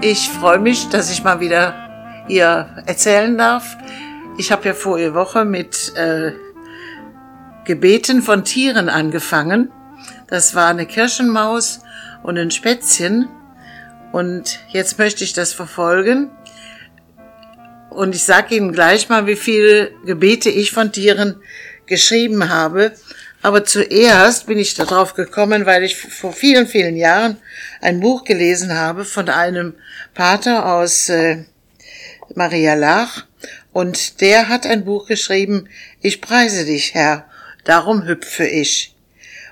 Ich freue mich, dass ich mal wieder hier erzählen darf. Ich habe ja vorige Woche mit äh, Gebeten von Tieren angefangen. Das war eine Kirschenmaus und ein Spätzchen. Und jetzt möchte ich das verfolgen. Und ich sage Ihnen gleich mal, wie viele Gebete ich von Tieren geschrieben habe. Aber zuerst bin ich darauf gekommen, weil ich vor vielen, vielen Jahren ein Buch gelesen habe von einem Pater aus äh, Maria Lach. Und der hat ein Buch geschrieben, Ich preise dich, Herr, darum hüpfe ich.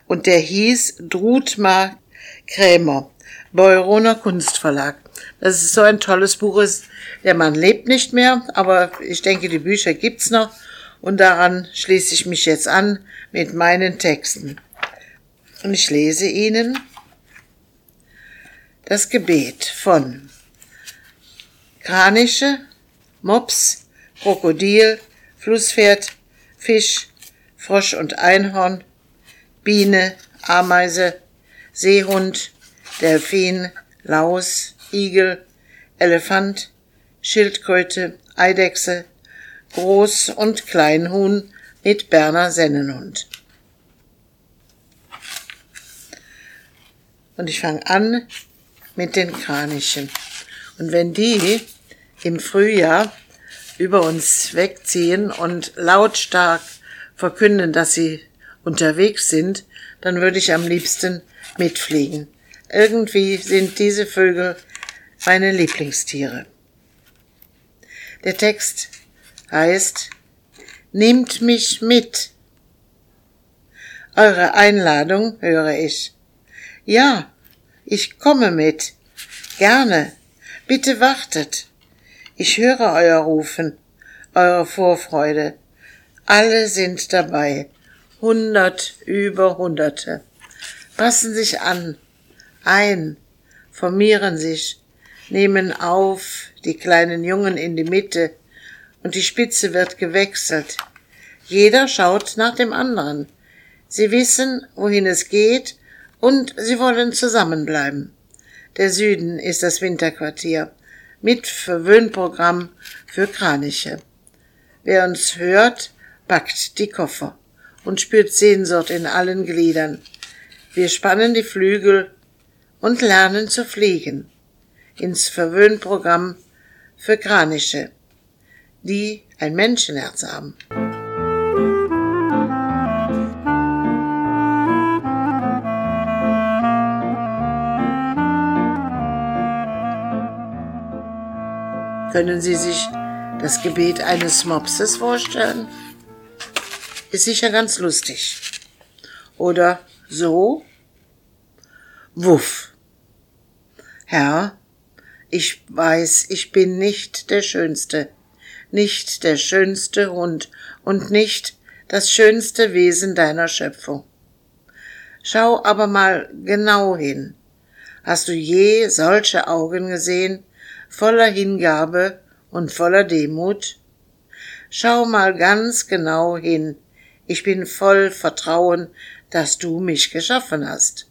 Und der hieß Drutmar Krämer, Beuroner Kunstverlag. Das ist so ein tolles Buch. Der Mann lebt nicht mehr, aber ich denke, die Bücher gibt's noch und daran schließe ich mich jetzt an mit meinen Texten. Und ich lese Ihnen das Gebet von Kraniche, Mops, Krokodil, Flusspferd, Fisch, Frosch und Einhorn, Biene, Ameise, Seehund, Delfin, Laus, Igel, Elefant, Schildkröte, Eidechse, Groß- und Kleinhuhn mit Berner Sennenhund. Und ich fange an mit den Kranichen. Und wenn die im Frühjahr über uns wegziehen und lautstark verkünden, dass sie unterwegs sind, dann würde ich am liebsten mitfliegen. Irgendwie sind diese Vögel meine Lieblingstiere. Der Text heißt, nehmt mich mit. Eure Einladung höre ich. Ja, ich komme mit. Gerne. Bitte wartet. Ich höre euer Rufen, eure Vorfreude. Alle sind dabei. Hundert über Hunderte. Passen sich an, ein, formieren sich, nehmen auf die kleinen Jungen in die Mitte, und die Spitze wird gewechselt. Jeder schaut nach dem anderen. Sie wissen, wohin es geht, und sie wollen zusammenbleiben. Der Süden ist das Winterquartier mit Verwöhnprogramm für Kraniche. Wer uns hört, packt die Koffer und spürt Sehnsucht in allen Gliedern. Wir spannen die Flügel und lernen zu fliegen ins Verwöhnprogramm für Kraniche die ein Menschenherz haben. Können Sie sich das Gebet eines Mopses vorstellen? Ist sicher ganz lustig. Oder so? Wuff. Herr, ich weiß, ich bin nicht der Schönste, nicht der schönste Hund und nicht das schönste Wesen deiner Schöpfung. Schau aber mal genau hin. Hast du je solche Augen gesehen, voller Hingabe und voller Demut? Schau mal ganz genau hin. Ich bin voll Vertrauen, dass du mich geschaffen hast.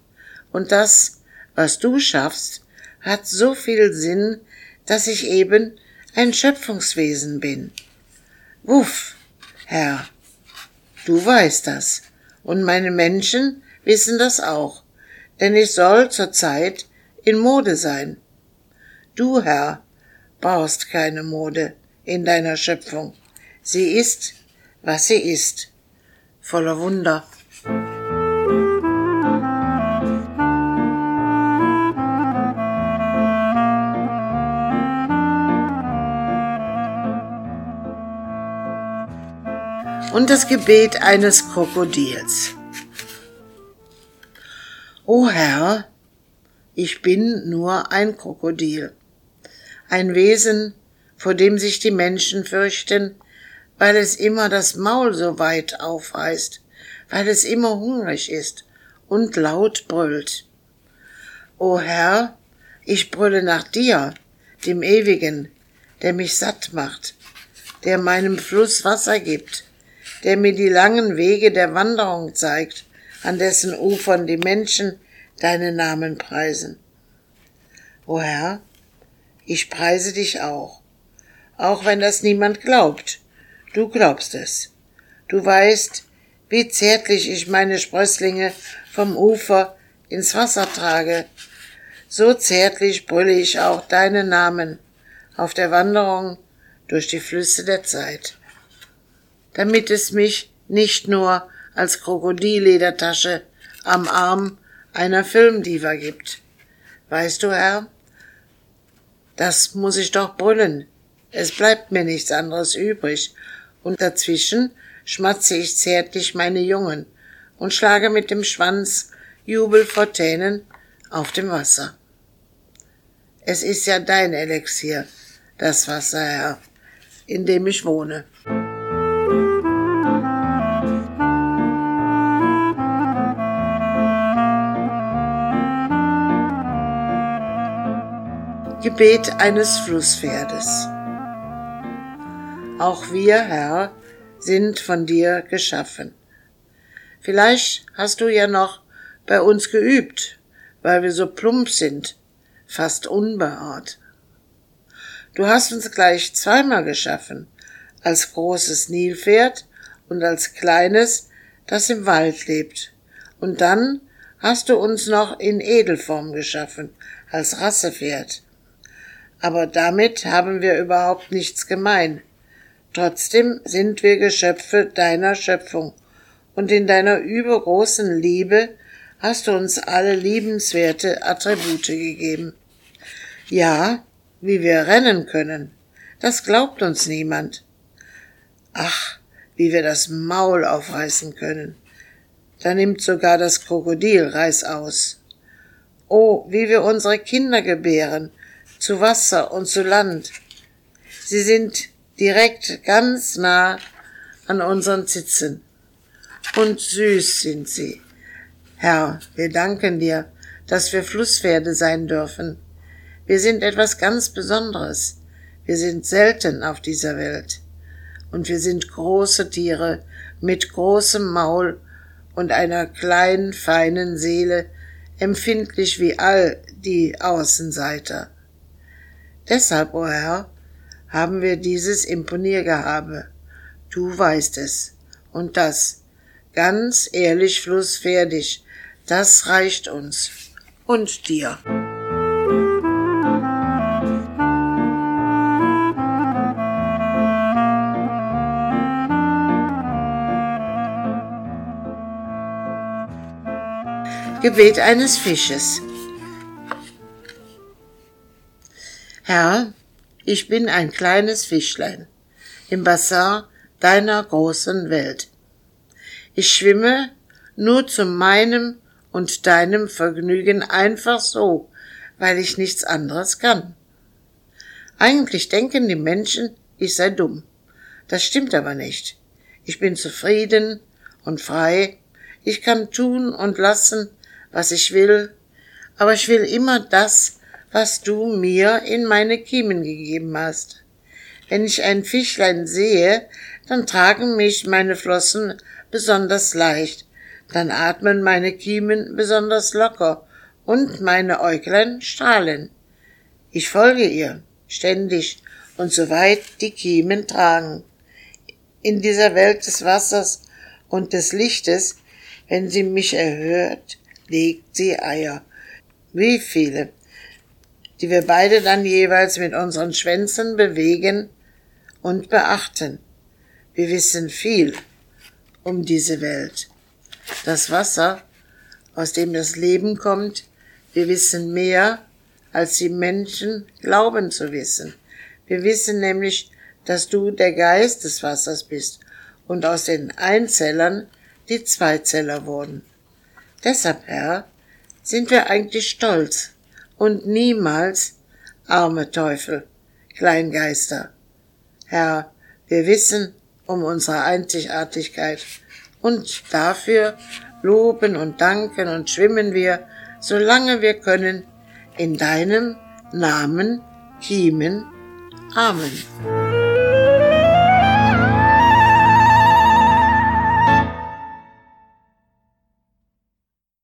Und das, was du schaffst, hat so viel Sinn, dass ich eben ein Schöpfungswesen bin. Wuff, Herr, du weißt das, und meine Menschen wissen das auch, denn ich soll zur Zeit in Mode sein. Du, Herr, brauchst keine Mode in deiner Schöpfung. Sie ist, was sie ist, voller Wunder. Und das Gebet eines Krokodils. O Herr, ich bin nur ein Krokodil, ein Wesen, vor dem sich die Menschen fürchten, weil es immer das Maul so weit aufreißt, weil es immer hungrig ist und laut brüllt. O Herr, ich brülle nach dir, dem Ewigen, der mich satt macht, der meinem Fluss Wasser gibt, der mir die langen Wege der Wanderung zeigt, an dessen Ufern die Menschen deinen Namen preisen. O Herr, Ich preise dich auch. Auch wenn das niemand glaubt. Du glaubst es. Du weißt, wie zärtlich ich meine Sprösslinge vom Ufer ins Wasser trage. So zärtlich brülle ich auch deinen Namen auf der Wanderung durch die Flüsse der Zeit. Damit es mich nicht nur als Krokodilledertasche am Arm einer Filmdiva gibt. Weißt du, Herr? Das muss ich doch brüllen. Es bleibt mir nichts anderes übrig. Und dazwischen schmatze ich zärtlich meine Jungen und schlage mit dem Schwanz Jubel vor Tränen auf dem Wasser. Es ist ja dein Elixier, das Wasser, Herr, in dem ich wohne. Gebet eines Flusspferdes. Auch wir, Herr, sind von dir geschaffen. Vielleicht hast du ja noch bei uns geübt, weil wir so plump sind, fast unbehaart. Du hast uns gleich zweimal geschaffen, als großes Nilpferd und als kleines, das im Wald lebt. Und dann hast du uns noch in Edelform geschaffen, als Rassepferd. Aber damit haben wir überhaupt nichts gemein. Trotzdem sind wir Geschöpfe deiner Schöpfung, und in deiner übergroßen Liebe hast du uns alle liebenswerte Attribute gegeben. Ja, wie wir rennen können, das glaubt uns niemand. Ach, wie wir das Maul aufreißen können. Da nimmt sogar das Krokodil Reis aus. Oh, wie wir unsere Kinder gebären, zu Wasser und zu Land. Sie sind direkt ganz nah an unseren Sitzen. Und süß sind sie. Herr, wir danken dir, dass wir Flusspferde sein dürfen. Wir sind etwas ganz Besonderes. Wir sind selten auf dieser Welt. Und wir sind große Tiere mit großem Maul und einer kleinen, feinen Seele, empfindlich wie all die Außenseiter. Deshalb, o oh Herr, haben wir dieses Imponiergehabe. Du weißt es. Und das, ganz ehrlich flussfertig, das reicht uns. Und dir. Gebet eines Fisches. Herr, ich bin ein kleines Fischlein im Bassin deiner großen Welt. Ich schwimme nur zu meinem und deinem Vergnügen einfach so, weil ich nichts anderes kann. Eigentlich denken die Menschen, ich sei dumm. Das stimmt aber nicht. Ich bin zufrieden und frei. Ich kann tun und lassen, was ich will. Aber ich will immer das, was du mir in meine Kiemen gegeben hast. Wenn ich ein Fischlein sehe, dann tragen mich meine Flossen besonders leicht, dann atmen meine Kiemen besonders locker und meine Äuglein strahlen. Ich folge ihr, ständig und so weit die Kiemen tragen. In dieser Welt des Wassers und des Lichtes, wenn sie mich erhört, legt sie Eier. Wie viele, die wir beide dann jeweils mit unseren Schwänzen bewegen und beachten. Wir wissen viel um diese Welt. Das Wasser, aus dem das Leben kommt, wir wissen mehr, als die Menschen glauben zu wissen. Wir wissen nämlich, dass du der Geist des Wassers bist und aus den Einzellern die Zweizeller wurden. Deshalb, Herr, sind wir eigentlich stolz und niemals arme Teufel, Kleingeister. Herr, wir wissen um unsere Einzigartigkeit und dafür loben und danken und schwimmen wir, solange wir können, in deinem Namen kiemen. Amen.